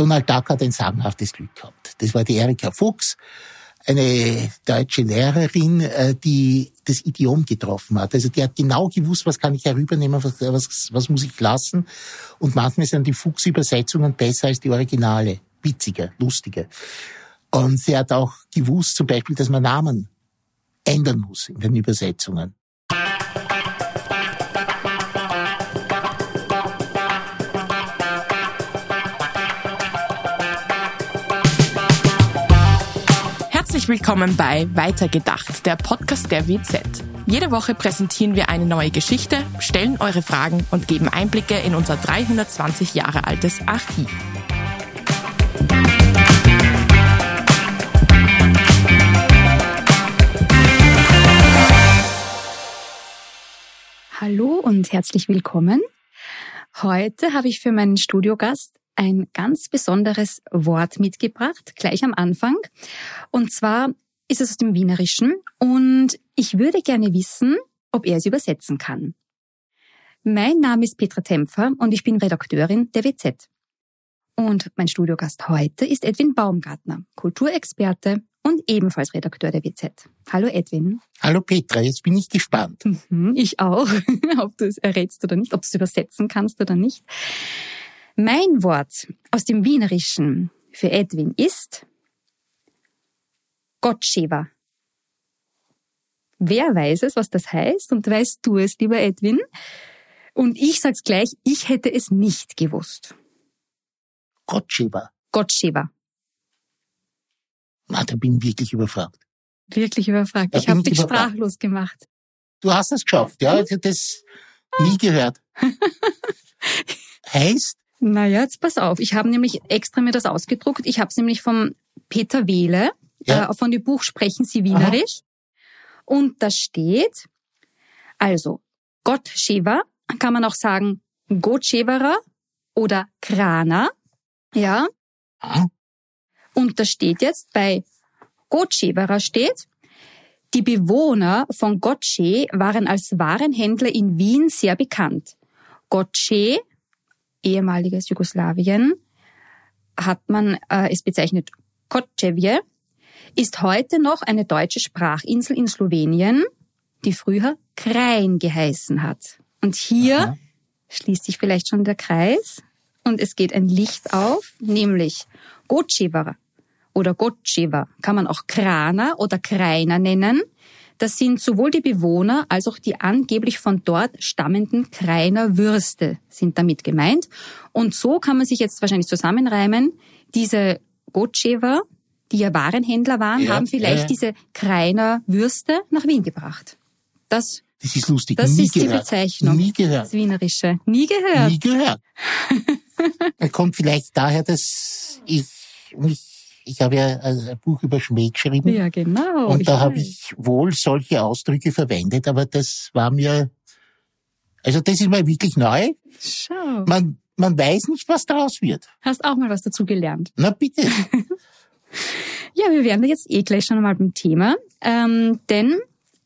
Donald Duck hat ein sagenhaftes Glück gehabt. Das war die Erika Fuchs, eine deutsche Lehrerin, äh, die das Idiom getroffen hat. Also die hat genau gewusst, was kann ich herübernehmen, was, was, was muss ich lassen. Und manchmal sind die Fuchs-Übersetzungen besser als die Originale. Witziger, lustiger. Und sie hat auch gewusst, zum Beispiel, dass man Namen ändern muss in den Übersetzungen. Herzlich willkommen bei Weitergedacht, der Podcast der WZ. Jede Woche präsentieren wir eine neue Geschichte, stellen eure Fragen und geben Einblicke in unser 320 Jahre altes Archiv. Hallo und herzlich willkommen. Heute habe ich für meinen Studiogast ein ganz besonderes Wort mitgebracht, gleich am Anfang. Und zwar ist es aus dem Wienerischen und ich würde gerne wissen, ob er es übersetzen kann. Mein Name ist Petra Tempfer und ich bin Redakteurin der WZ. Und mein Studiogast heute ist Edwin Baumgartner, Kulturexperte und ebenfalls Redakteur der WZ. Hallo Edwin. Hallo Petra, jetzt bin ich gespannt. Mhm, ich auch, ob du es errätst oder nicht, ob du es übersetzen kannst oder nicht. Mein Wort aus dem Wienerischen für Edwin ist Gottschewa. Wer weiß es, was das heißt und weißt du es, lieber Edwin? Und ich sag's gleich, ich hätte es nicht gewusst. Gottschewa. Gottschewa. Na, da bin ich wirklich überfragt. Wirklich überfragt. Da ich habe ich dich überfragt. sprachlos gemacht. Du hast es geschafft, ja? Ich hab das nie gehört. heißt, Naja, jetzt pass auf. Ich habe nämlich extra mir das ausgedruckt. Ich habe es nämlich vom Peter Wehle, Ja. äh, von dem Buch Sprechen Sie Wienerisch. Und da steht, also Gott Shiva kann man auch sagen Gotchevera oder Krana. Ja, ah, und da steht jetzt bei Gotchevera steht, die Bewohner von Gotsche waren als Warenhändler in Wien sehr bekannt. Gotsche, ehemaliges Jugoslawien, hat man äh, es bezeichnet Kočevje, ist heute noch eine deutsche Sprachinsel in Slowenien, die früher Krain geheißen hat. Und hier Aha. schließt sich vielleicht schon der Kreis und es geht ein Licht auf, nämlich Gotcheva oder Gotcheva kann man auch Krana oder Krainer nennen. Das sind sowohl die Bewohner als auch die angeblich von dort stammenden Krainer Würste sind damit gemeint. Und so kann man sich jetzt wahrscheinlich zusammenreimen. Diese Gotcheva, die ja Warenhändler waren, Ja, haben vielleicht ja, diese Krainer Würste nach Wien gebracht. Das, das ist lustig. das nie ist die gehört. Bezeichnung. Nie das gehört. Wienerische. Nie gehört. Nie gehört. Er kommt vielleicht daher, dass ich mich, ich habe ja ein Buch über Schmäh geschrieben. Ja, genau. Und da habe ich wohl solche Ausdrücke verwendet, aber das war mir, also das ist mal wirklich neu. Schau. Man, man weiß nicht, was daraus wird. Hast auch mal was dazu gelernt. Na bitte. Ja, wir wären da jetzt eh gleich schon einmal beim Thema, ähm, denn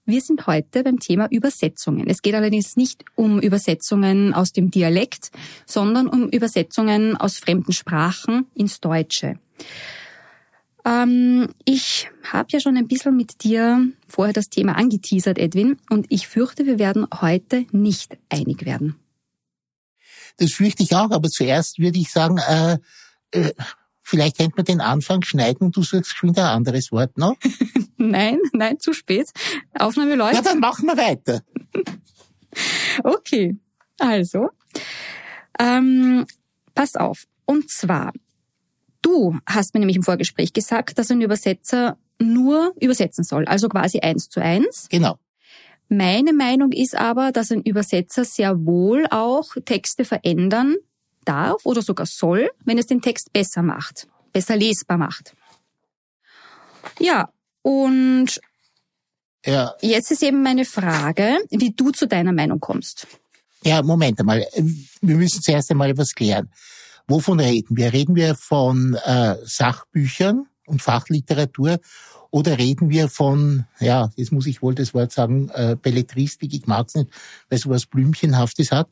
wir sind heute beim Thema Übersetzungen. Es geht allerdings nicht um Übersetzungen aus dem Dialekt, sondern um Übersetzungen aus fremden Sprachen ins Deutsche. Ähm, ich habe ja schon ein bisschen mit dir vorher das Thema angeteasert, Edwin, und ich fürchte, wir werden heute nicht einig werden. Das fürchte ich auch, aber zuerst würde ich sagen, äh, äh, vielleicht könnte man den Anfang schneiden und du sagst geschwind ein anderes Wort noch. Nein, nein, zu spät. Aufnahme läuft. Ja, dann machen wir weiter. Okay, also, ähm, pass auf. Und zwar, du hast mir nämlich im Vorgespräch gesagt, dass ein Übersetzer nur übersetzen soll, also quasi eins zu eins. Genau. Meine Meinung ist aber, dass ein Übersetzer sehr wohl auch Texte verändern darf oder sogar soll, wenn es den Text besser macht, besser lesbar macht. Ja, und Ja, jetzt ist eben meine Frage, wie du zu deiner Meinung kommst. ja, Moment einmal. Wir müssen zuerst einmal etwas klären. Wovon reden wir? Reden wir von äh, Sachbüchern und Fachliteratur oder reden wir von, ja, jetzt muss ich wohl das Wort sagen, äh, Belletristik, ich mag es nicht, weil es was Blümchenhaftes hat,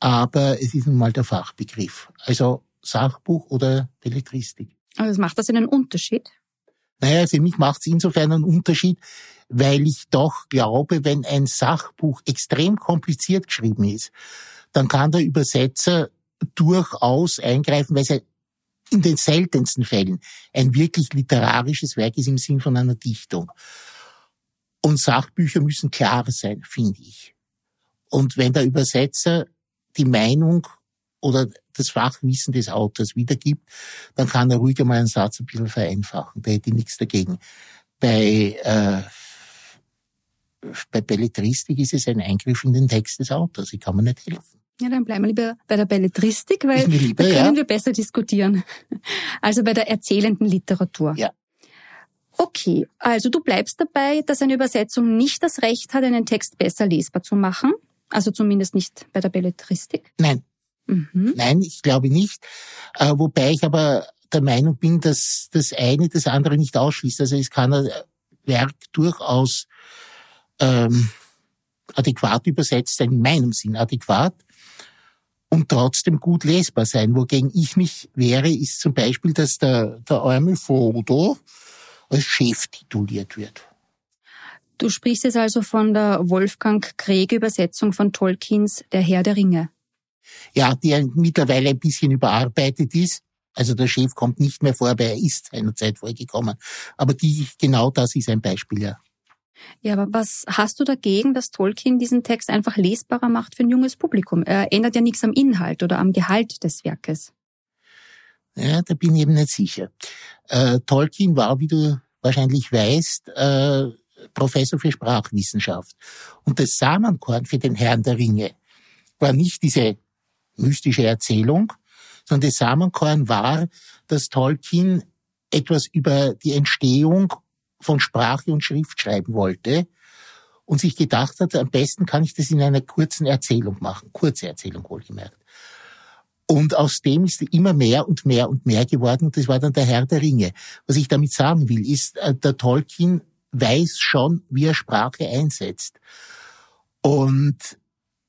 aber es ist nun mal der Fachbegriff. Also Sachbuch oder Belletristik. Also macht das einen Unterschied? Naja, für mich macht es insofern einen Unterschied, weil ich doch glaube, wenn ein Sachbuch extrem kompliziert geschrieben ist, dann kann der Übersetzer durchaus eingreifen, weil es in den seltensten Fällen ein wirklich literarisches Werk ist im Sinn von einer Dichtung. Und Sachbücher müssen klar sein, finde ich. Und wenn der Übersetzer die Meinung oder das Fachwissen des Autors wiedergibt, dann kann er ruhig einmal einen Satz ein bisschen vereinfachen. Da hätte ich nichts dagegen. Bei, äh, bei Belletristik ist es ein Eingriff in den Text des Autors. Ich kann mir nicht helfen. Ja, dann bleiben wir lieber bei der Belletristik, weil lieber, da können ja. wir besser diskutieren. Also bei der erzählenden Literatur. Ja. Okay, also du bleibst dabei, dass eine Übersetzung nicht das Recht hat, einen Text besser lesbar zu machen. Also zumindest nicht bei der Belletristik. Nein. Mhm. Nein, ich glaube nicht. Äh, wobei ich aber der Meinung bin, dass das eine das andere nicht ausschließt. Also es kann ein Werk durchaus ähm, adäquat übersetzt sein, in meinem Sinn adäquat, und trotzdem gut lesbar sein. Wogegen ich mich wehre, ist zum Beispiel, dass der, der arme Frodo als Chef tituliert wird. Du sprichst jetzt also von der Wolfgang Krieg Übersetzung von Tolkiens Der Herr der Ringe. Ja, die mittlerweile ein bisschen überarbeitet ist. Also der Chef kommt nicht mehr vor, aber er ist seinerzeit vorgekommen. Aber die, genau das ist ein Beispiel, ja. Ja, aber was hast du dagegen, dass Tolkien diesen Text einfach lesbarer macht für ein junges Publikum? Er ändert ja nichts am Inhalt oder am Gehalt des Werkes. Ja, da bin ich eben nicht sicher. Äh, Tolkien war, wie du wahrscheinlich weißt, äh, Professor für Sprachwissenschaft. Und das Samenkorn für den Herrn der Ringe war nicht diese mystische Erzählung, sondern das Samenkorn war, dass Tolkien etwas über die Entstehung von Sprache und Schrift schreiben wollte und sich gedacht hat, am besten kann ich das in einer kurzen Erzählung machen, kurze Erzählung wohlgemerkt. Und aus dem ist immer mehr und mehr und mehr geworden und das war dann der Herr der Ringe. Was ich damit sagen will, ist, äh, der Tolkien weiß schon, wie er Sprache einsetzt. Und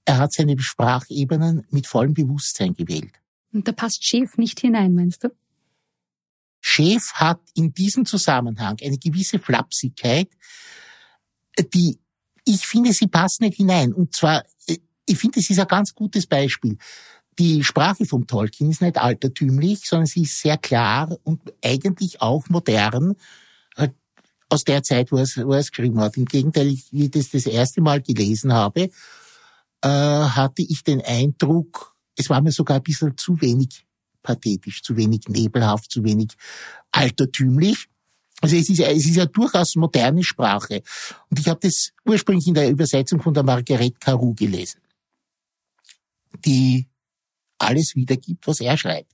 er hat seine Sprachebenen mit vollem Bewusstsein gewählt. Und da passt Chef nicht hinein, meinst du? Chef hat in diesem Zusammenhang eine gewisse Flapsigkeit, die ich finde, sie passt nicht hinein. Und zwar, äh, ich finde, es ist ein ganz gutes Beispiel. Die Sprache vom Tolkien ist nicht altertümlich, sondern sie ist sehr klar und eigentlich auch modern äh, aus der Zeit, wo er es, wo er es geschrieben hat. Im Gegenteil, wie ich das das erste Mal gelesen habe, äh, hatte ich den Eindruck, es war mir sogar ein bisschen zu wenig pathetisch, zu wenig nebelhaft, zu wenig altertümlich. Also es ist, es ist ja durchaus moderne Sprache. Und ich habe das ursprünglich in der Übersetzung von der Marguerite Caroux gelesen, die alles wiedergibt, was er schreibt.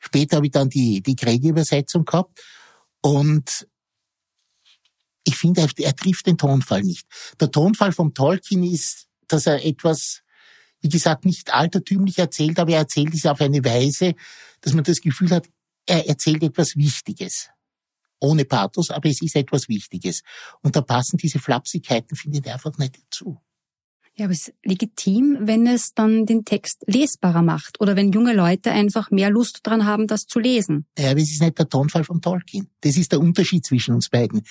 Später habe ich dann die, die Kriege-Übersetzung gehabt und ich finde, er, er trifft den Tonfall nicht. Der Tonfall vom Tolkien ist, dass er etwas wie gesagt, nicht altertümlich erzählt, aber er erzählt es auf eine Weise, dass man das Gefühl hat, er erzählt etwas Wichtiges. Ohne Pathos, aber es ist etwas Wichtiges. Und da passen diese Flapsigkeiten, finde ich, einfach nicht dazu. Ja, aber es ist legitim, wenn es dann den Text lesbarer macht oder wenn junge Leute einfach mehr Lust dran haben, das zu lesen. Ja, aber es ist nicht der Tonfall von Tolkien. Das ist der Unterschied zwischen uns beiden.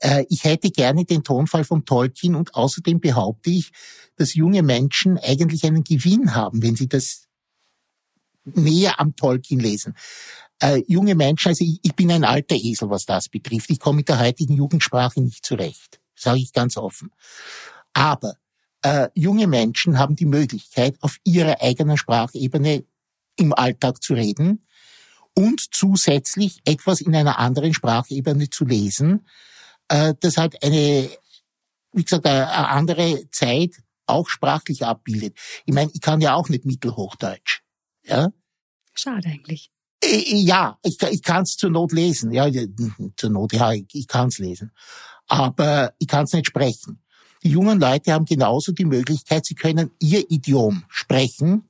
Äh, ich hätte gerne den Tonfall von Tolkien und außerdem behaupte ich, dass junge Menschen eigentlich einen Gewinn haben, wenn sie das näher am Tolkien lesen. Äh, junge Menschen, also ich, ich bin ein alter Esel, was das betrifft. Ich komme mit der heutigen Jugendsprache nicht zurecht. Sage ich ganz offen. Aber äh, junge Menschen haben die Möglichkeit, auf ihrer eigenen Sprachebene im Alltag zu reden und zusätzlich etwas in einer anderen Sprachebene zu lesen, äh, das halt eine, wie gesagt, eine andere Zeit auch sprachlich abbildet. Ich meine, ich kann ja auch nicht Mittelhochdeutsch. Ja? Schade eigentlich. Äh, äh, ja, ich, ich kann es zur Not lesen. Ja, zur Not, ja, ich, ich kann es lesen. Aber ich kann es nicht sprechen. Die jungen Leute haben genauso die Möglichkeit, sie können ihr Idiom sprechen,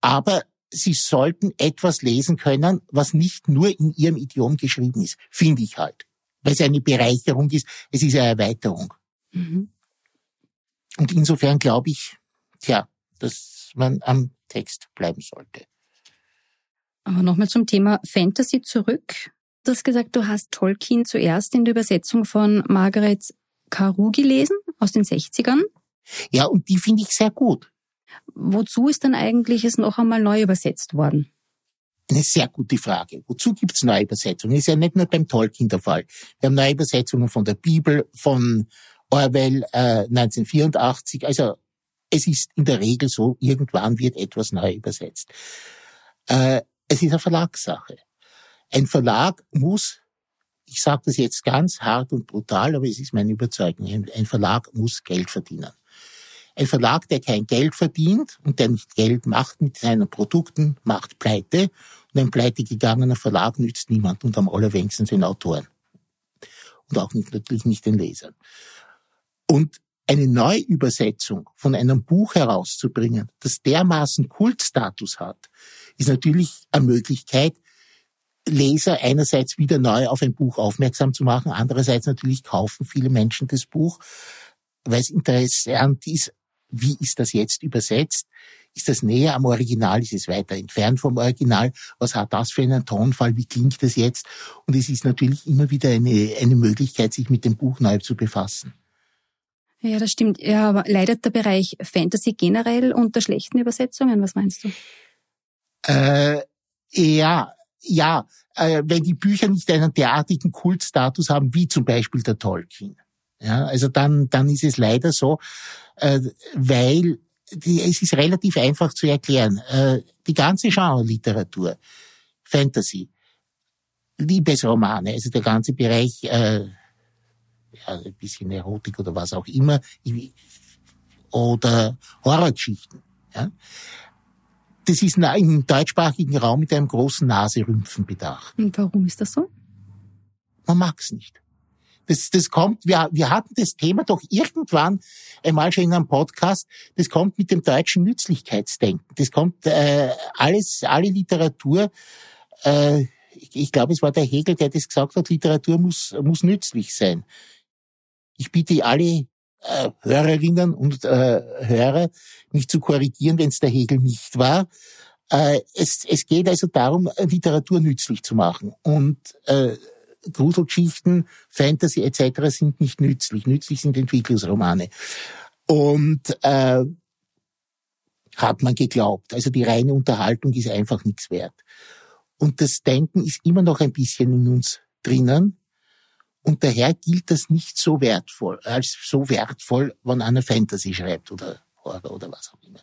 aber sie sollten etwas lesen können, was nicht nur in ihrem Idiom geschrieben ist, finde ich halt. Weil es eine Bereicherung ist, es ist eine Erweiterung. Mhm. Und insofern glaube ich, tja, dass man am Text bleiben sollte. Aber nochmal zum Thema Fantasy zurück. Du hast gesagt, du hast Tolkien zuerst in der Übersetzung von Margaret Carew gelesen, aus den 60ern. Ja, und die finde ich sehr gut. Wozu ist dann eigentlich es noch einmal neu übersetzt worden? Eine sehr gute Frage. Wozu gibt es Neuübersetzungen? Ist ja nicht nur beim Tolkien der Fall. Wir haben Neuübersetzungen von der Bibel, von Orwell äh, 1984. Also es ist in der Regel so, irgendwann wird etwas neu übersetzt. Äh, es ist eine Verlagssache. Ein Verlag muss, ich sage das jetzt ganz hart und brutal, aber es ist meine Überzeugung, ein Verlag muss Geld verdienen. Ein Verlag, der kein Geld verdient und der nicht Geld macht mit seinen Produkten, macht Pleite. Und ein pleitegegangener Verlag nützt niemand und am allerwenigsten den Autoren. Und auch nicht, natürlich nicht den Lesern. Und eine Neuübersetzung von einem Buch herauszubringen, das dermaßen Kultstatus hat, ist natürlich eine Möglichkeit, Leser einerseits wieder neu auf ein Buch aufmerksam zu machen, andererseits natürlich kaufen viele Menschen das Buch, weil es interessant ist, wie ist das jetzt übersetzt? Ist das näher am Original? Ist es weiter entfernt vom Original? Was hat das für einen Tonfall? Wie klingt das jetzt? Und es ist natürlich immer wieder eine, eine Möglichkeit, sich mit dem Buch neu zu befassen. Ja, das stimmt. Ja, aber leidet der Bereich Fantasy generell unter schlechten Übersetzungen? Was meinst du? Äh, ja, ja, äh, wenn die Bücher nicht einen derartigen Kultstatus haben, wie zum Beispiel der Tolkien. Ja, also dann, dann ist es leider so, äh, weil die, es ist relativ einfach zu erklären. Äh, die ganze Genre-Literatur, Fantasy, Liebesromane, also der ganze Bereich, äh, ja, ein bisschen Erotik oder was auch immer, oder Horrorgeschichten. Ja. Das ist im deutschsprachigen Raum mit einem großen Naserümpfen bedacht. Und warum ist das so? Man mag's nicht. Das, das kommt, wir, wir hatten das Thema doch irgendwann einmal schon in einem Podcast, das kommt mit dem deutschen Nützlichkeitsdenken. Das kommt äh, alles, alle Literatur, äh, ich, ich glaube, es war der Hegel, der das gesagt hat, Literatur muss, muss nützlich sein. Ich bitte alle Hörerinnen und äh, Hörer, mich zu korrigieren, wenn es der Hegel nicht war. Äh, es, es geht also darum, Literatur nützlich zu machen. Und äh, Gruselgeschichten, Fantasy etc. sind nicht nützlich. Nützlich sind Entwicklungsromane. Und äh, hat man geglaubt. Also die reine Unterhaltung ist einfach nichts wert. Und das Denken ist immer noch ein bisschen in uns drinnen. Und daher gilt das nicht so wertvoll, als so wertvoll, wenn einer Fantasy schreibt oder Horror oder was auch immer.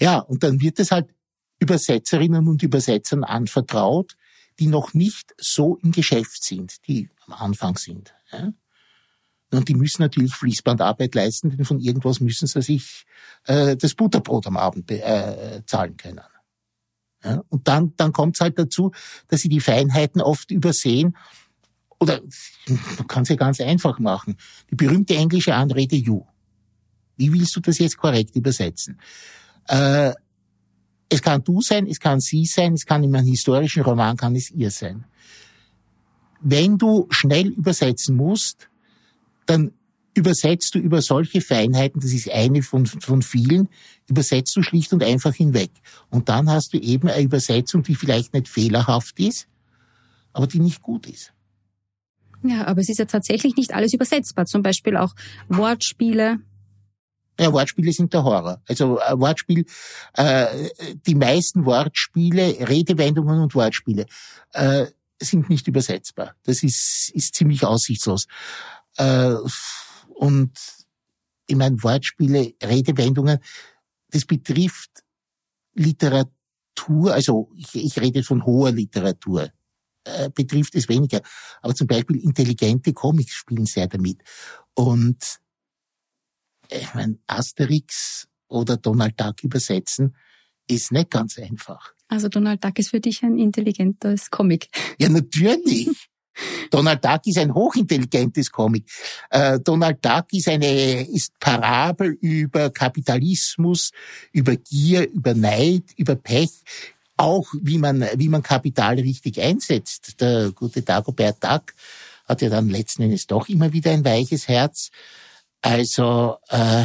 Ja, und dann wird es halt Übersetzerinnen und Übersetzern anvertraut, die noch nicht so im Geschäft sind, die am Anfang sind. Ja? Und die müssen natürlich Fließbandarbeit leisten, denn von irgendwas müssen sie sich äh, das Butterbrot am Abend äh, zahlen können. Ja? Und dann, dann kommt es halt dazu, dass sie die Feinheiten oft übersehen. Oder man kann es ja ganz einfach machen. Die berühmte englische Anrede you. Wie willst du das jetzt korrekt übersetzen? Äh, es kann du sein, es kann sie sein, es kann in einem historischen Roman, kann es ihr sein. Wenn du schnell übersetzen musst, dann übersetzt du über solche Feinheiten, das ist eine von, von vielen, übersetzt du schlicht und einfach hinweg. Und dann hast du eben eine Übersetzung, die vielleicht nicht fehlerhaft ist, aber die nicht gut ist. Ja, aber es ist ja tatsächlich nicht alles übersetzbar. Zum Beispiel auch Wortspiele, ja, Wortspiele sind der Horror. Also äh, Wortspiel, äh, die meisten Wortspiele, Redewendungen und Wortspiele äh, sind nicht übersetzbar. Das ist, ist ziemlich aussichtslos. Äh, und ich meine, Wortspiele, Redewendungen, das betrifft Literatur, also ich, ich rede von hoher Literatur, äh, betrifft es weniger. Aber zum Beispiel intelligente Comics spielen sehr damit. Und ich meine, Asterix oder Donald Duck übersetzen ist nicht ganz einfach. Also Donald Duck ist für dich ein intelligentes Comic. Ja, natürlich. Donald Duck ist ein hochintelligentes Comic. Äh, Donald Duck ist eine ist Parabel über Kapitalismus, über Gier, über Neid, über Pech, auch wie man wie man Kapital richtig einsetzt. Der gute Dagobert Duck hat ja dann letzten Endes doch immer wieder ein weiches Herz. Also äh,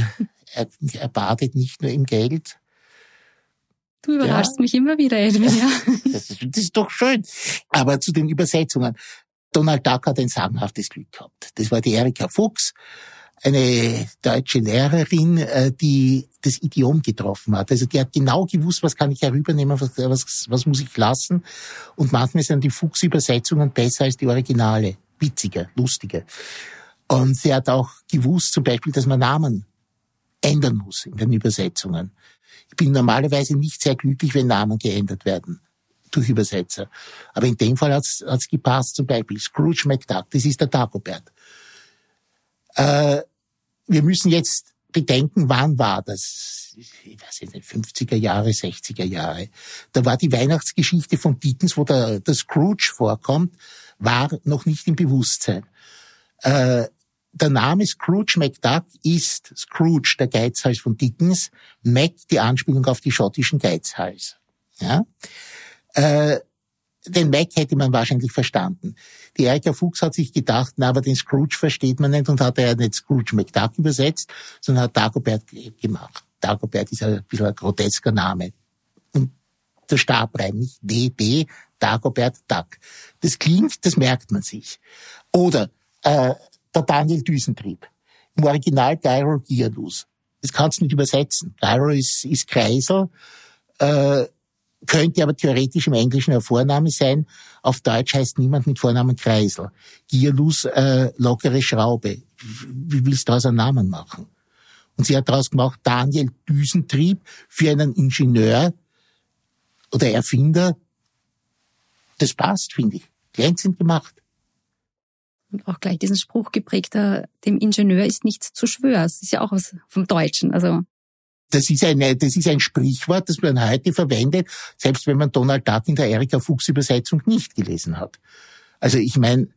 er, er badet nicht nur im Geld. Du überraschst ja. mich immer wieder, Edwin. Ja. Das, ist, das ist doch schön. Aber zu den Übersetzungen. Donald Duck hat ein sagenhaftes Glück gehabt. Das war die Erika Fuchs, eine deutsche Lehrerin, äh, die das Idiom getroffen hat. Also die hat genau gewusst, was kann ich herübernehmen, was, was, was muss ich lassen. Und manchmal sind die Fuchs-Übersetzungen besser als die Originale. Witziger, lustiger. Und sie hat auch gewusst, zum Beispiel, dass man Namen ändern muss in den Übersetzungen. Ich bin normalerweise nicht sehr glücklich, wenn Namen geändert werden durch Übersetzer. Aber in dem Fall hat es gepasst. Zum Beispiel Scrooge McDuck, das ist der Dagobert. Äh, wir müssen jetzt bedenken, wann war das? Ich weiß nicht, 50er Jahre, 60er Jahre. Da war die Weihnachtsgeschichte von Dickens, wo der, der Scrooge vorkommt, war noch nicht im Bewusstsein. Äh, der Name Scrooge McDuck ist Scrooge, der Geizhals von Dickens, Mac die Anspielung auf die schottischen Geizhals. Ja? Äh, den Mac hätte man wahrscheinlich verstanden. Die Erika Fuchs hat sich gedacht, na, aber den Scrooge versteht man nicht und hat er nicht Scrooge McDuck übersetzt, sondern hat Dagobert gemacht. Dagobert ist ein bisschen ein grotesker Name. Und der Stabreim, nicht DB, Dagobert Duck. Das klingt, das merkt man sich. Oder äh, der Daniel Düsentrieb. Im Original Gyro Gialus. Das kannst du nicht übersetzen. Gyro ist, ist Kreisel, äh, könnte aber theoretisch im Englischen ein Vorname sein. Auf Deutsch heißt niemand mit Vornamen Kreisel. Gialus, äh, lockere Schraube. Wie willst du daraus einen Namen machen? Und sie hat daraus gemacht Daniel Düsentrieb für einen Ingenieur oder Erfinder. Das passt, finde ich. Glänzend gemacht und auch gleich diesen Spruch geprägt, dem Ingenieur ist nichts zu schwör. Das ist ja auch was vom Deutschen. Also das ist, ein, das ist ein Sprichwort, das man heute verwendet, selbst wenn man Donald Duck in der Erika Fuchs Übersetzung nicht gelesen hat. Also ich meine,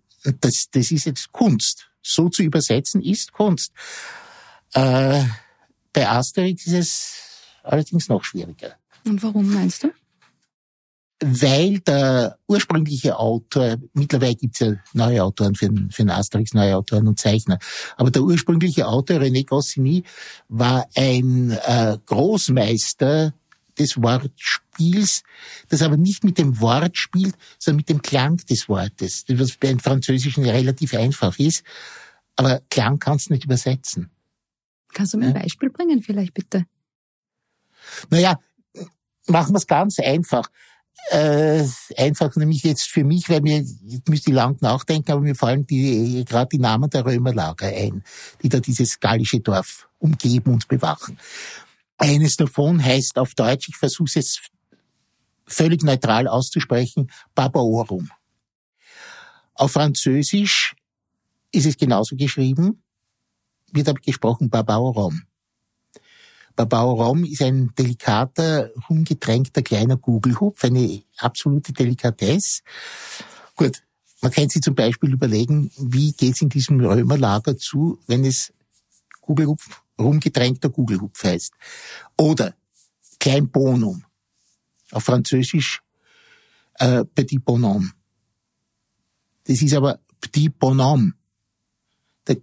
das, das ist jetzt Kunst. So zu übersetzen ist Kunst. Äh, bei Asterix ist es allerdings noch schwieriger. Und warum meinst du? Weil der ursprüngliche Autor, mittlerweile gibt's ja neue Autoren für, für den Asterix, neue Autoren und Zeichner, aber der ursprüngliche Autor, René Goscinny, war ein äh, Großmeister des Wortspiels, das aber nicht mit dem Wort spielt, sondern mit dem Klang des Wortes, was bei einem Französischen relativ einfach ist, aber Klang kannst du nicht übersetzen. Kannst du mir ein Beispiel bringen vielleicht bitte? Naja, machen wir es ganz einfach äh, einfach nämlich jetzt für mich, weil mir, jetzt müsste ich lang nachdenken, aber mir fallen die, gerade die Namen der Römerlager ein, die da dieses gallische Dorf umgeben und bewachen. Eines davon heißt auf Deutsch, ich versuche es völlig neutral auszusprechen, Barbaorum. Auf Französisch ist es genauso geschrieben, wird aber gesprochen Barbaorum. Rom ist ein delikater, ungetränkter kleiner Gugelhupf, eine absolute Delikatesse. Gut, man kann sich zum Beispiel überlegen, wie geht's in diesem Römerlager zu, wenn es Gugelhupf, rumgetränkter Gugelhupf heißt. Oder Klein Bonum, auf Französisch äh, Petit Bonhomme. Das ist aber Petit Bonhomme. Der,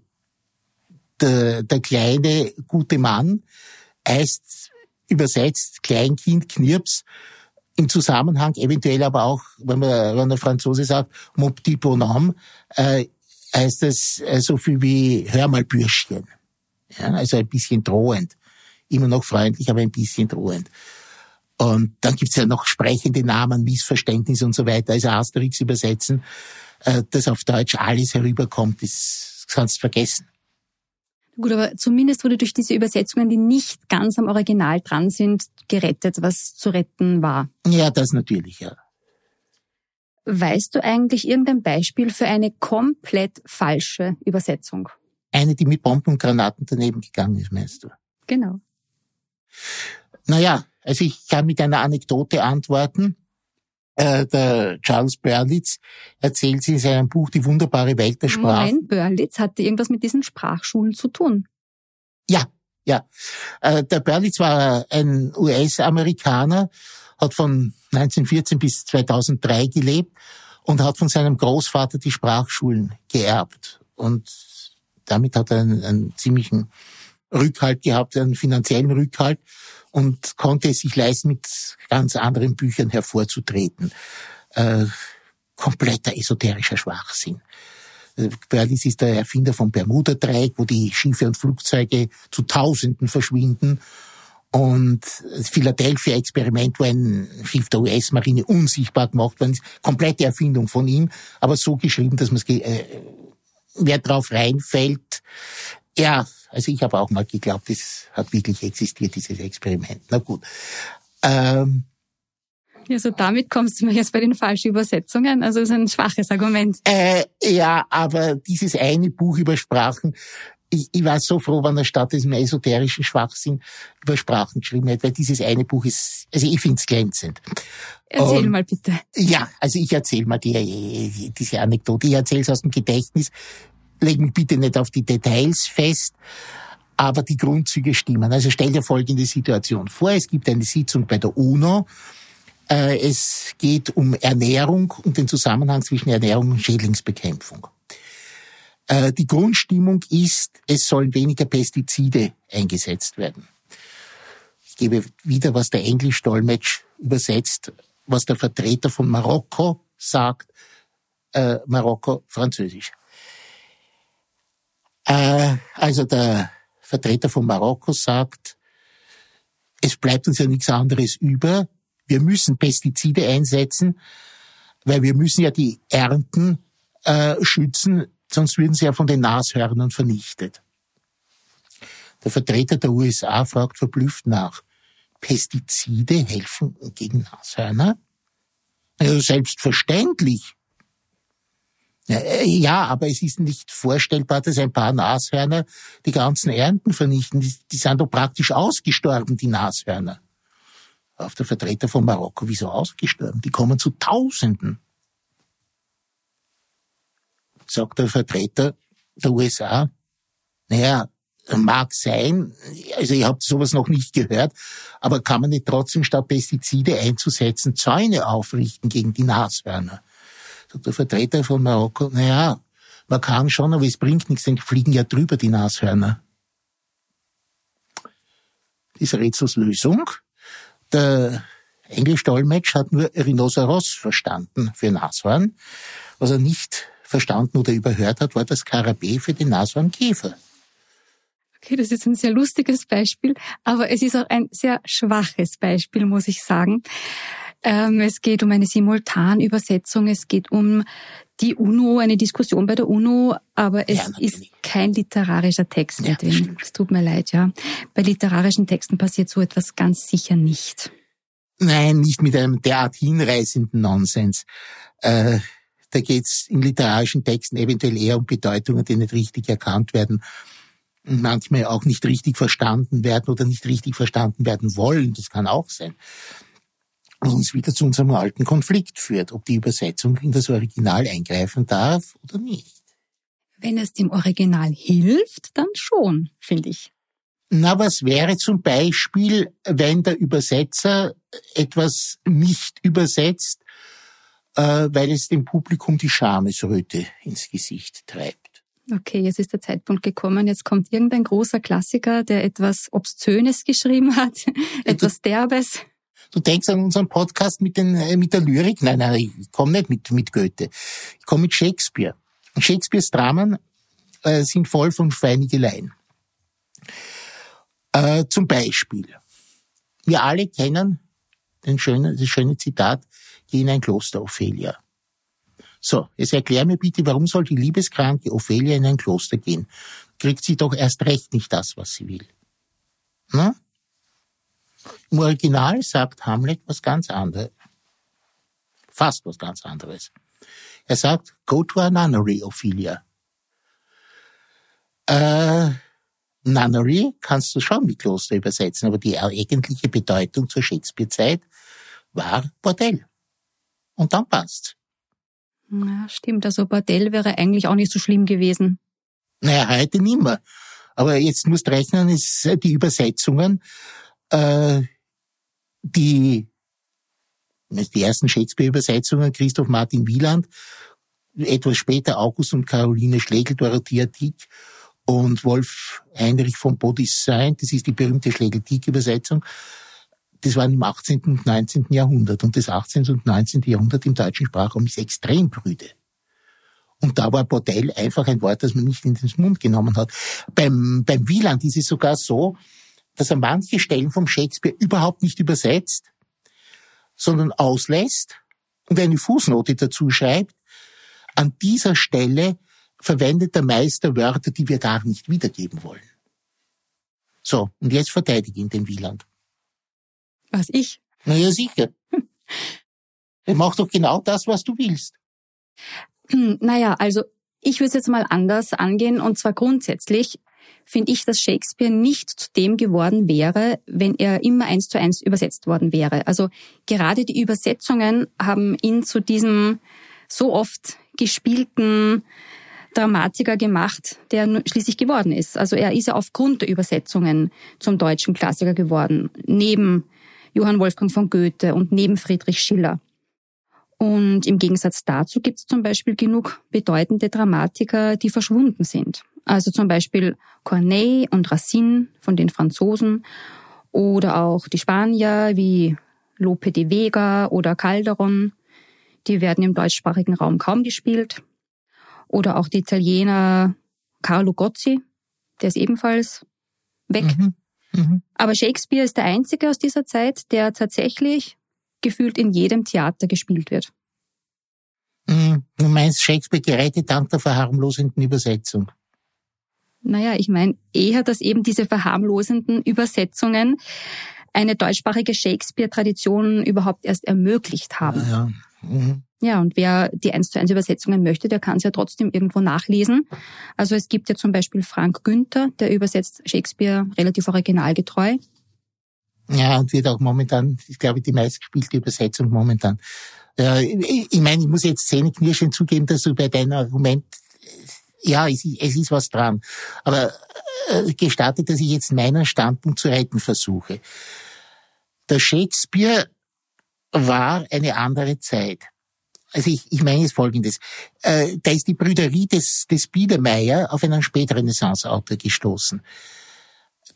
der, der kleine gute Mann, heißt übersetzt Kleinkind, Knirps, im Zusammenhang eventuell aber auch, wenn man, wenn der Franzose sagt, mon petit bonhomme, äh, heißt das äh, so viel wie hör mal Bürschchen. Ja, also ein bisschen drohend. Immer noch freundlich, aber ein bisschen drohend. Und dann gibt's ja noch sprechende Namen, Missverständnisse und so weiter. Also Asterix übersetzen, äh, dass auf Deutsch alles herüberkommt, das kannst du vergessen. Gut, aber zumindest wurde durch diese Übersetzungen, die nicht ganz am Original dran sind, gerettet, was zu retten war. Ja, das natürlich, ja. Weißt du eigentlich irgendein Beispiel für eine komplett falsche Übersetzung? Eine, die mit Bomben und Granaten daneben gegangen ist, meinst du? Genau. Naja, also ich kann mit einer Anekdote antworten. Äh, der Charles Berlitz erzählt sie in seinem Buch Die wunderbare Welt der Sprache. Moment, Berlitz hatte irgendwas mit diesen Sprachschulen zu tun. Ja, ja. Äh, der Berlitz war ein US-Amerikaner, hat von 1914 bis 2003 gelebt und hat von seinem Großvater die Sprachschulen geerbt. Und damit hat er einen, einen ziemlichen Rückhalt gehabt, einen finanziellen Rückhalt und konnte es sich leisten, mit ganz anderen Büchern hervorzutreten. Äh, kompletter esoterischer Schwachsinn. Berlis ist der Erfinder vom Bermuda-Dreieck, wo die Schiffe und Flugzeuge zu Tausenden verschwinden. Und das Philadelphia-Experiment, wo ein Schiff der US-Marine unsichtbar gemacht wird, komplette Erfindung von ihm, aber so geschrieben, dass man es, äh, wer drauf reinfällt, ja, also ich habe auch mal geglaubt, es hat wirklich existiert, dieses Experiment. Na gut. Ähm, also damit kommst du mir jetzt bei den falschen Übersetzungen. Also das ist ein schwaches Argument. Äh, ja, aber dieses eine Buch über Sprachen, ich, ich war so froh, wenn er statt diesem esoterischen Schwachsinn über Sprachen geschrieben hat, weil dieses eine Buch ist, also ich finde es glänzend. Erzähl Und, mal bitte. Ja, also ich erzähle mal die, diese Anekdote. Ich erzähle es aus dem Gedächtnis. Leg mich bitte nicht auf die Details fest aber die Grundzüge stimmen. Also stell dir folgende Situation vor. Es gibt eine Sitzung bei der UNO äh, es geht um Ernährung und den Zusammenhang zwischen Ernährung und Schädlingsbekämpfung. Äh, die Grundstimmung ist, es sollen weniger Pestizide eingesetzt werden. Ich gebe wieder, was der Englisch-Dolmetsch übersetzt, was der Vertreter von Marokko sagt, äh, Marokko Französisch. Äh, also der Vertreter von Marokko sagt, es bleibt uns ja nichts anderes über, wir müssen Pestizide einsetzen, weil wir müssen ja die Ernten äh, schützen, sonst würden sie ja von den Nashörnern vernichtet. Der Vertreter der USA fragt verblüfft nach, Pestizide helfen gegen Nashörner? Also selbstverständlich. Äh, ja, aber es ist nicht vorstellbar, dass ein paar Nashörner die ganzen Ernten vernichten. Die, sind doch praktisch ausgestorben, die Nashörner auf der Vertreter von Marokko, wieso ausgestorben? Die kommen zu Tausenden. Sagt der Vertreter der USA, naja, mag sein, also ich habe sowas noch nicht gehört, aber kann man nicht trotzdem statt Pestizide einzusetzen Zäune aufrichten gegen die Nashörner? Sagt der Vertreter von Marokko, naja, man kann schon, aber es bringt nichts, denn fliegen ja drüber, die Nashörner. Diese Rätselslösung der Englisch-Dolmetsch hat nur Rhinoceros verstanden für Nashorn. Was er nicht verstanden oder überhört hat, war das Karabä für den Nashornkäfer. Okay, das ist ein sehr lustiges Beispiel, aber es ist auch ein sehr schwaches Beispiel, muss ich sagen. Ähm, es geht um eine Simultanübersetzung, es geht um die UNO, eine Diskussion bei der UNO, aber es ja, ist kein literarischer Text ja, drin. Es tut mir leid, ja. Bei literarischen Texten passiert so etwas ganz sicher nicht. Nein, nicht mit einem derart hinreißenden Nonsens. Äh, da geht's in literarischen Texten eventuell eher um Bedeutungen, die nicht richtig erkannt werden und manchmal auch nicht richtig verstanden werden oder nicht richtig verstanden werden wollen. Das kann auch sein uns wieder zu unserem alten Konflikt führt, ob die Übersetzung in das Original eingreifen darf oder nicht. Wenn es dem Original hilft, dann schon, finde ich. Na, was wäre zum Beispiel, wenn der Übersetzer etwas nicht übersetzt, äh, weil es dem Publikum die Schamesröte ins Gesicht treibt? Okay, jetzt ist der Zeitpunkt gekommen. Jetzt kommt irgendein großer Klassiker, der etwas Obszönes geschrieben hat, etwas Derbes. Du denkst an unseren Podcast mit, den, äh, mit der Lyrik? Nein, nein, ich komme nicht mit, mit Goethe. Ich komme mit Shakespeare. Und Shakespeares Dramen äh, sind voll von Schweinigeleien. Äh, zum Beispiel, wir alle kennen den schönen, das schöne Zitat, geh in ein Kloster, Ophelia. So, jetzt erklär mir bitte, warum soll die liebeskranke Ophelia in ein Kloster gehen? Kriegt sie doch erst recht nicht das, was sie will. Na? Im Original sagt Hamlet was ganz anderes. Fast was ganz anderes. Er sagt, go to a nunnery, Ophelia. Äh, nunnery kannst du schon mit Kloster übersetzen, aber die eigentliche Bedeutung zur Shakespeare-Zeit war Bordell. Und dann passt's. Ja, stimmt. Also Bordell wäre eigentlich auch nicht so schlimm gewesen. Naja, heute nimmer. Aber jetzt musst du rechnen, ist die Übersetzungen äh, die, die ersten Shakespeare-Übersetzungen, Christoph Martin Wieland, etwas später August und Caroline Schlegel, Dorothea Dick und Wolf Heinrich von Bodissein, das ist die berühmte Schlegel-Dick-Übersetzung, das waren im 18. und 19. Jahrhundert. Und das 18. und 19. Jahrhundert im deutschen Sprachraum ist extrem brüde. Und da war Bordell einfach ein Wort, das man nicht in den Mund genommen hat. Beim, beim Wieland ist es sogar so, dass er manche Stellen vom Shakespeare überhaupt nicht übersetzt, sondern auslässt und eine Fußnote dazu schreibt. An dieser Stelle verwendet der Meister Wörter, die wir gar nicht wiedergeben wollen. So, und jetzt verteidige ihn den Wieland. Was ich? Na ja, sicher. Mach doch genau das, was du willst. Hm, naja, also ich würde es jetzt mal anders angehen und zwar grundsätzlich finde ich, dass Shakespeare nicht zu dem geworden wäre, wenn er immer eins zu eins übersetzt worden wäre. Also gerade die Übersetzungen haben ihn zu diesem so oft gespielten Dramatiker gemacht, der schließlich geworden ist. Also er ist ja aufgrund der Übersetzungen zum deutschen Klassiker geworden, neben Johann Wolfgang von Goethe und neben Friedrich Schiller. Und im Gegensatz dazu gibt es zum Beispiel genug bedeutende Dramatiker, die verschwunden sind. Also zum Beispiel Corneille und Racine von den Franzosen oder auch die Spanier wie Lope de Vega oder Calderon. Die werden im deutschsprachigen Raum kaum gespielt. Oder auch die Italiener Carlo Gozzi, der ist ebenfalls weg. Mhm. Mhm. Aber Shakespeare ist der einzige aus dieser Zeit, der tatsächlich gefühlt in jedem Theater gespielt wird. Mhm. Du meinst Shakespeare gerettet dank der verharmlosenden Übersetzung? Naja, ich meine eher, dass eben diese verharmlosenden Übersetzungen eine deutschsprachige Shakespeare-Tradition überhaupt erst ermöglicht haben. Ja, ja. Mhm. Ja, und wer die 1 zu 1 Übersetzungen möchte, der kann es ja trotzdem irgendwo nachlesen. Also es gibt ja zum Beispiel Frank Günther, der übersetzt Shakespeare relativ originalgetreu. Ja, und wird auch momentan, ich glaube, die meistgespielte Übersetzung momentan. Ich meine, ich muss jetzt zähneknirschend zugeben, dass du bei deinem Argument, ja, es, es ist was dran. Aber äh, gestattet, dass ich jetzt meinen Standpunkt zu retten versuche. Der Shakespeare war eine andere Zeit also ich, ich meine jetzt Folgendes. Äh, da ist die Brüderie des, des Biedermeier auf einen Spätrenaissance-Autor gestoßen,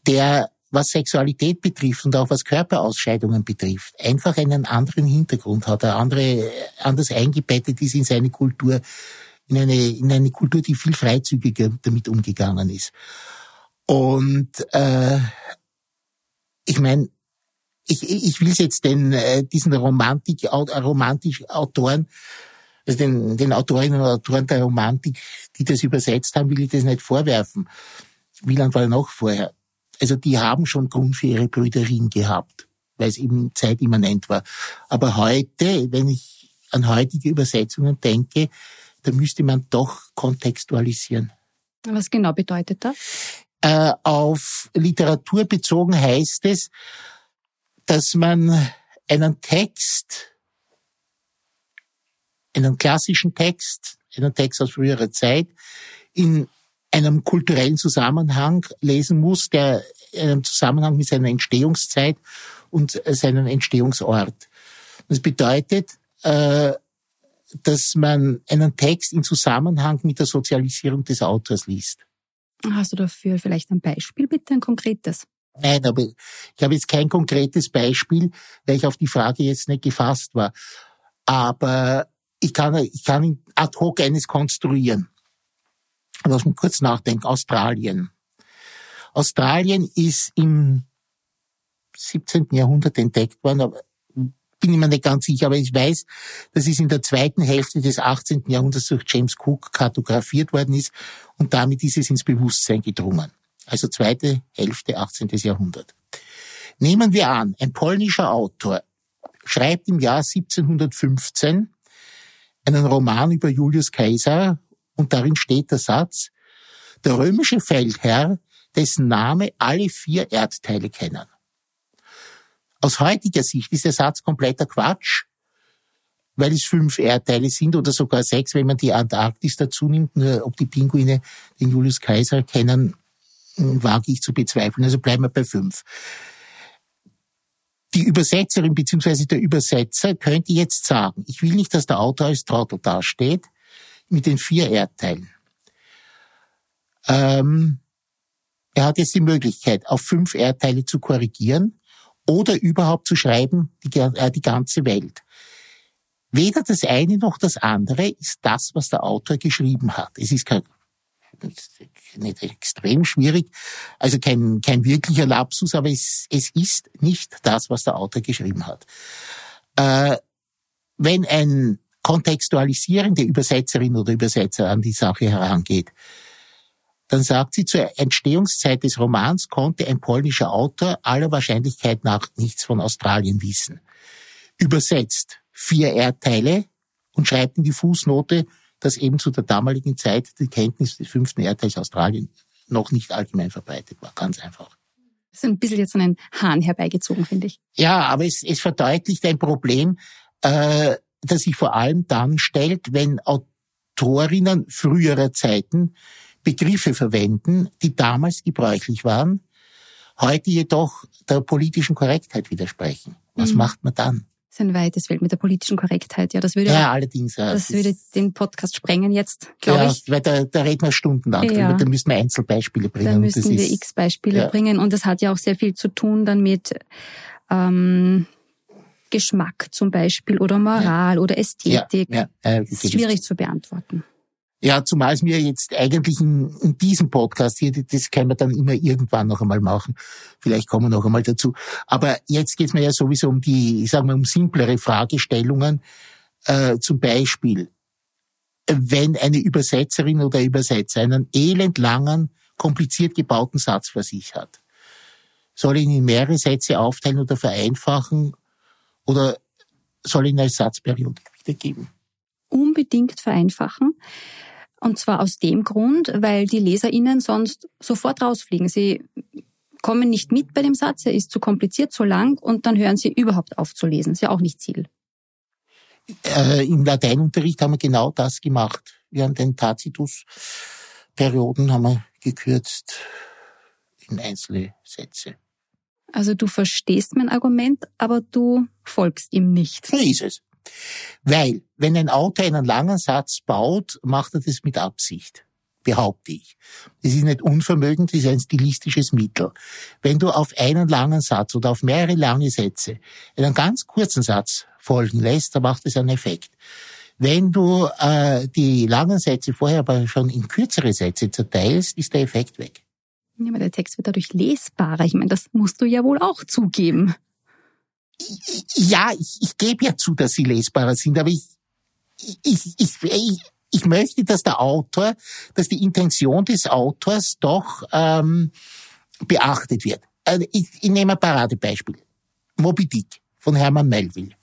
der, was Sexualität betrifft und auch was Körperausscheidungen betrifft, einfach einen anderen Hintergrund hat, er andere, anders eingebettet ist in seine Kultur, in eine, in eine Kultur, die viel freizügiger damit umgegangen ist. Und äh, ich meine, ich, ich will jetzt den, äh, diesen Romantik, romantisch Autoren, also den, den Autorinnen und Autoren der Romantik, die das übersetzt haben, will ich das nicht vorwerfen. Wieland war noch vorher. Also die haben schon Grund für ihre Brüderin gehabt, weil es eben zeitimmanent war. Aber heute, wenn ich an heutige Übersetzungen denke, da müsste man doch kontextualisieren. Was genau bedeutet das? Äh, auf Literatur bezogen heißt es, dass man einen Text, einen klassischen Text, einen Text aus früherer Zeit, in einem kulturellen Zusammenhang lesen muss, der in einem Zusammenhang mit seiner Entstehungszeit und seinem Entstehungsort. Das bedeutet, äh, dass man einen Text in Zusammenhang mit der Sozialisierung des Autors liest. Hast du dafür vielleicht ein Beispiel, bitte, ein konkretes? Nein, aber ich habe jetzt kein konkretes Beispiel, weil ich auf die Frage jetzt nicht gefasst war. Aber ich kann, ich kann ad hoc eines konstruieren. Lass mich kurz nachdenken. Australien. Australien ist im 17. Jahrhundert entdeckt worden, aber bin ich mir nicht ganz sicher, aber ich weiß, dass es in der zweiten Hälfte des 18. Jahrhunderts durch James Cook kartografiert worden ist und damit ist es ins Bewusstsein gedrungen also zweite Hälfte 18. Jahrhundert. Nehmen wir an, ein polnischer Autor schreibt im Jahr 1715 einen Roman über Julius Caesar und darin steht der Satz, der römische Feldherr, dessen Name alle vier Erdteile kennen. Aus heutiger Sicht ist der Satz kompletter Quatsch, weil es fünf Erdteile sind oder sogar sechs, wenn man die Antarktis dazu nimmt. Nur ob die Pinguine den Julius Kaiser kennen, wage ich zu bezweifeln. Also bleiben wir bei fünf. Die Übersetzerin bzw. der Übersetzer könnte jetzt sagen, ich will nicht, dass der Autor als Trottel dasteht mit den vier Erdteilen. Ähm, er hat jetzt die Möglichkeit, auf fünf Erdteile zu korrigieren oder überhaupt zu schreiben, die, äh, die ganze Welt. Weder das eine noch das andere ist das, was der Autor geschrieben hat. Es ist kein, nicht extrem schwierig, also kein, kein wirklicher Lapsus, aber es, es ist nicht das, was der Autor geschrieben hat. Äh, wenn ein kontextualisierende Übersetzerin oder Übersetzer an die Sache herangeht, dann sagt sie, zur Entstehungszeit des Romans konnte ein polnischer Autor aller Wahrscheinlichkeit nach nichts von Australien wissen. Übersetzt vier Erdteile und schreibt in die Fußnote, dass eben zu der damaligen Zeit die Kenntnis des fünften Erdteils Australien noch nicht allgemein verbreitet war. Ganz einfach. Das ist ein bisschen jetzt an den Hahn herbeigezogen, finde ich. Ja, aber es, es verdeutlicht ein Problem, äh, das sich vor allem dann stellt, wenn Autorinnen früherer Zeiten Begriffe verwenden, die damals gebräuchlich waren, heute jedoch der politischen Korrektheit widersprechen. Was mhm. macht man dann? Das ist ein weites Feld mit der politischen Korrektheit. Ja, das würde, ja, allerdings, ja, das, das würde den Podcast sprengen jetzt, glaube ja, ich. Weil da, da reden wir stundenlang ja. drüber. Da müssen wir Einzelbeispiele bringen. Da müssen wir x Beispiele ja. bringen. Und das hat ja auch sehr viel zu tun dann mit ähm, Geschmack zum Beispiel oder Moral ja. oder Ästhetik. Ja, ja, äh, das ist schwierig zu beantworten. Ja, zumal es mir jetzt eigentlich in, in diesem Podcast hier, das können wir dann immer irgendwann noch einmal machen. Vielleicht kommen wir noch einmal dazu. Aber jetzt geht es mir ja sowieso um die, ich sage mal, um simplere Fragestellungen. Äh, zum Beispiel, wenn eine Übersetzerin oder Übersetzer einen elendlangen, kompliziert gebauten Satz vor sich hat, soll ihn in mehrere Sätze aufteilen oder vereinfachen oder soll ihn als Satzperiode wiedergeben? Unbedingt vereinfachen. Und zwar aus dem Grund, weil die LeserInnen sonst sofort rausfliegen. Sie kommen nicht mit bei dem Satz, er ist zu kompliziert, zu lang und dann hören sie überhaupt auf zu lesen. Ist ja auch nicht Ziel. Äh, Im Lateinunterricht haben wir genau das gemacht. Wir haben den Tacitus-Perioden haben wir gekürzt in einzelne Sätze. Also du verstehst mein Argument, aber du folgst ihm nicht. So ist es. Weil, wenn ein Autor einen langen Satz baut, macht er das mit Absicht behaupte ich. Das ist nicht Unvermögen, das ist ein stilistisches Mittel. Wenn du auf einen langen Satz oder auf mehrere lange Sätze einen ganz kurzen Satz folgen lässt, dann macht es einen Effekt. Wenn du äh, die langen Sätze vorher aber schon in kürzere Sätze zerteilst, ist der Effekt weg. Ja, aber der Text wird dadurch lesbarer. Ich meine, das musst du ja wohl auch zugeben ja, ich, ich gebe ja zu, dass sie lesbarer sind, aber ich, ich, ich, ich, ich möchte, dass der Autor, dass die Intention des Autors doch ähm, beachtet wird. Also ich, ich nehme ein Paradebeispiel. Moby Dick von Hermann Melville.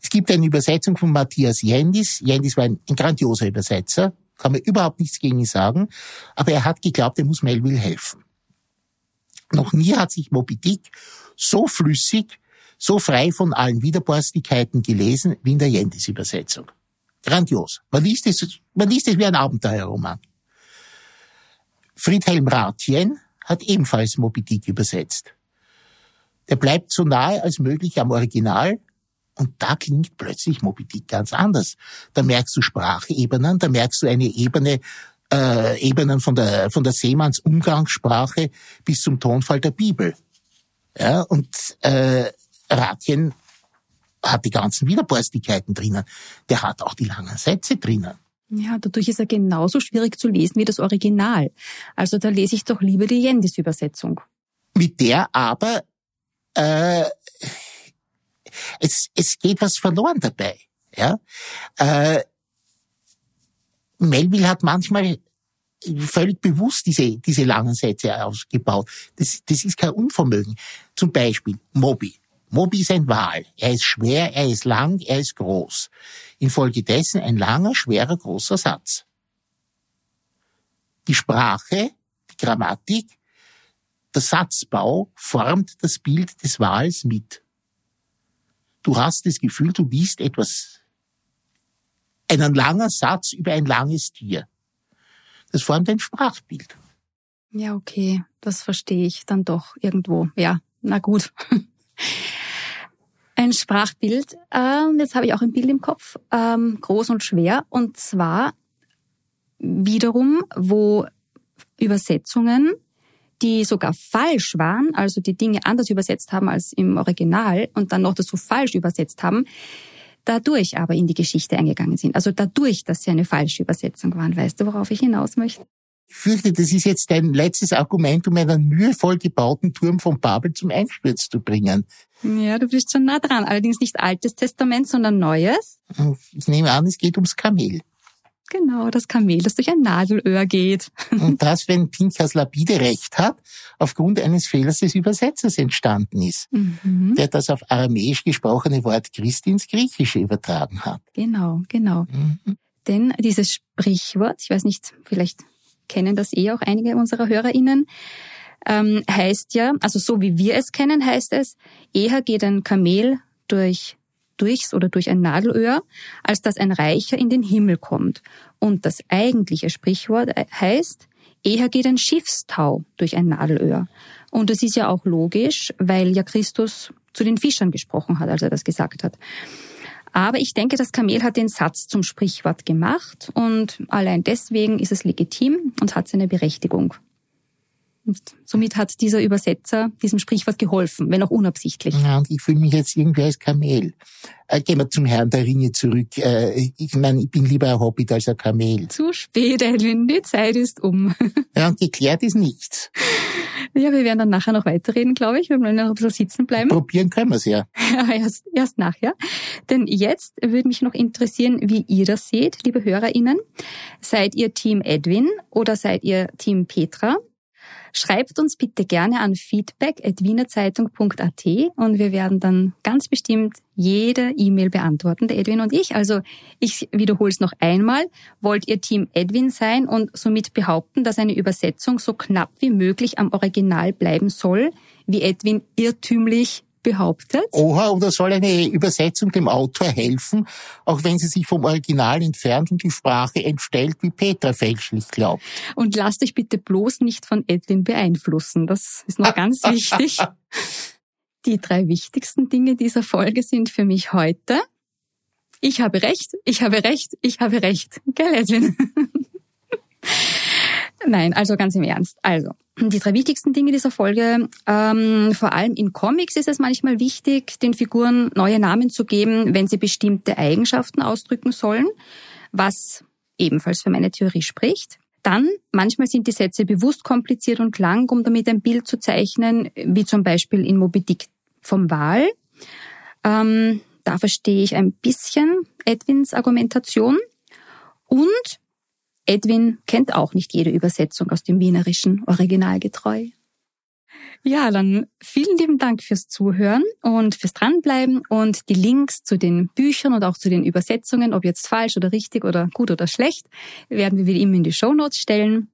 Es gibt eine Übersetzung von Matthias Jendis. Jendis war ein, ein grandioser Übersetzer, kann man überhaupt nichts gegen ihn sagen, aber er hat geglaubt, er muss Melville helfen. Noch nie hat sich Moby Dick so flüssig so frei von allen Widerborstigkeiten gelesen wie in der Jendis-Übersetzung. Grandios. Man liest es, man liest es wie ein Abenteuerroman. Friedhelm Rathjen hat ebenfalls Moby Dick übersetzt. Der bleibt so nahe als möglich am Original und da klingt plötzlich Moby Dick ganz anders. Da merkst du Sprachebenen, da merkst du eine Ebene, äh, Ebenen von der, von der Seemanns Umgangssprache bis zum Tonfall der Bibel. Ja, und äh, Ratchen hat die ganzen Widerborstigkeiten drinnen. Der hat auch die langen Sätze drinnen. Ja, dadurch ist er genauso schwierig zu lesen wie das Original. Also da lese ich doch lieber die Jendis-Übersetzung. Mit der aber äh, es, es geht was verloren dabei. Ja? Äh, Melville hat manchmal völlig bewusst diese, diese langen Sätze ausgebaut. Das, das ist kein Unvermögen. Zum Beispiel Moby. Moby ist ein Wal. Er ist schwer, er ist lang, er ist groß. Infolgedessen ein langer, schwerer, großer Satz. Die Sprache, die Grammatik, der Satzbau formt das Bild des Wals mit. Du hast das Gefühl, du liest etwas, einen langen Satz über ein langes Tier. Das formt ein Sprachbild. Ja, okay, das verstehe ich dann doch irgendwo. Ja, na gut. Ein Sprachbild. Ähm, jetzt habe ich auch ein Bild im Kopf, ähm, groß und schwer. Und zwar wiederum, wo Übersetzungen, die sogar falsch waren, also die Dinge anders übersetzt haben als im Original und dann noch dazu falsch übersetzt haben, dadurch aber in die Geschichte eingegangen sind. Also dadurch, dass sie eine falsche Übersetzung waren. Weißt du, worauf ich hinaus möchte? Ich fürchte, das ist jetzt dein letztes Argument, um einen mühevoll gebauten Turm von Babel zum Einsturz zu bringen. Ja, du bist schon nah dran. Allerdings nicht Altes Testament, sondern Neues. Ich nehme an, es geht ums Kamel. Genau, das Kamel, das durch ein Nadelöhr geht. Und das, wenn Pinchas Lapide recht hat, aufgrund eines Fehlers des Übersetzers entstanden ist, mhm. der das auf aramäisch gesprochene Wort Christ ins Griechische übertragen hat. Genau, genau. Mhm. Denn dieses Sprichwort, ich weiß nicht, vielleicht kennen das eh auch einige unserer HörerInnen, ähm, heißt ja, also so wie wir es kennen, heißt es, eher geht ein Kamel durch durchs oder durch ein Nadelöhr, als dass ein Reicher in den Himmel kommt. Und das eigentliche Sprichwort heißt, eher geht ein Schiffstau durch ein Nadelöhr. Und das ist ja auch logisch, weil ja Christus zu den Fischern gesprochen hat, als er das gesagt hat. Aber ich denke, das Kamel hat den Satz zum Sprichwort gemacht und allein deswegen ist es legitim und hat seine Berechtigung. Und somit hat dieser Übersetzer diesem Sprichwort geholfen, wenn auch unabsichtlich. Ja, und ich fühle mich jetzt irgendwie als Kamel. Äh, gehen wir zum Herrn der Ringe zurück. Äh, ich meine, ich bin lieber ein Hobbit als ein Kamel. Zu spät, Edwin, die Zeit ist um. ja, und geklärt ist nichts. Ja, wir werden dann nachher noch weiterreden, glaube ich. Wir wollen noch ein bisschen sitzen bleiben. Probieren können wir es ja. ja erst, erst nachher. Denn jetzt würde mich noch interessieren, wie ihr das seht, liebe HörerInnen. Seid ihr Team Edwin oder seid ihr Team Petra? Schreibt uns bitte gerne an feedback.wienerzeitung.at und wir werden dann ganz bestimmt jede E-Mail beantworten, der Edwin und ich. Also ich wiederhole es noch einmal. Wollt ihr Team Edwin sein und somit behaupten, dass eine Übersetzung so knapp wie möglich am Original bleiben soll, wie Edwin irrtümlich behauptet. Oha, oder soll eine Übersetzung dem Autor helfen, auch wenn sie sich vom Original entfernt und die Sprache entstellt, wie Petra fälschlich glaubt. Und lasst euch bitte bloß nicht von Edwin beeinflussen. Das ist noch ganz wichtig. Die drei wichtigsten Dinge dieser Folge sind für mich heute. Ich habe recht, ich habe recht, ich habe recht. Gell, Edwin? Nein, also ganz im Ernst. Also, die drei wichtigsten Dinge dieser Folge. Ähm, vor allem in Comics ist es manchmal wichtig, den Figuren neue Namen zu geben, wenn sie bestimmte Eigenschaften ausdrücken sollen, was ebenfalls für meine Theorie spricht. Dann, manchmal sind die Sätze bewusst kompliziert und lang, um damit ein Bild zu zeichnen, wie zum Beispiel in Moby Dick vom Wal. Ähm, da verstehe ich ein bisschen Edwins Argumentation. Und Edwin kennt auch nicht jede Übersetzung aus dem Wienerischen originalgetreu. Ja, dann vielen lieben Dank fürs Zuhören und fürs Dranbleiben und die Links zu den Büchern und auch zu den Übersetzungen, ob jetzt falsch oder richtig oder gut oder schlecht, werden wir wie immer in die Show Notes stellen.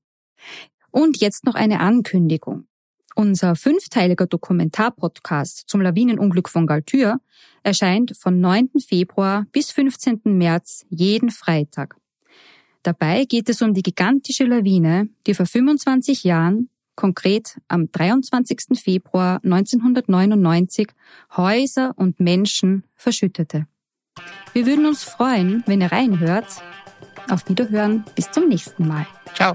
Und jetzt noch eine Ankündigung. Unser fünfteiliger Dokumentarpodcast zum Lawinenunglück von Galtür erscheint von 9. Februar bis 15. März jeden Freitag. Dabei geht es um die gigantische Lawine, die vor 25 Jahren, konkret am 23. Februar 1999, Häuser und Menschen verschüttete. Wir würden uns freuen, wenn ihr reinhört. Auf Wiederhören, bis zum nächsten Mal. Ciao.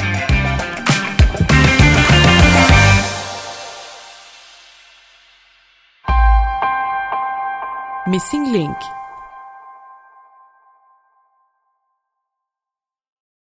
Missing Link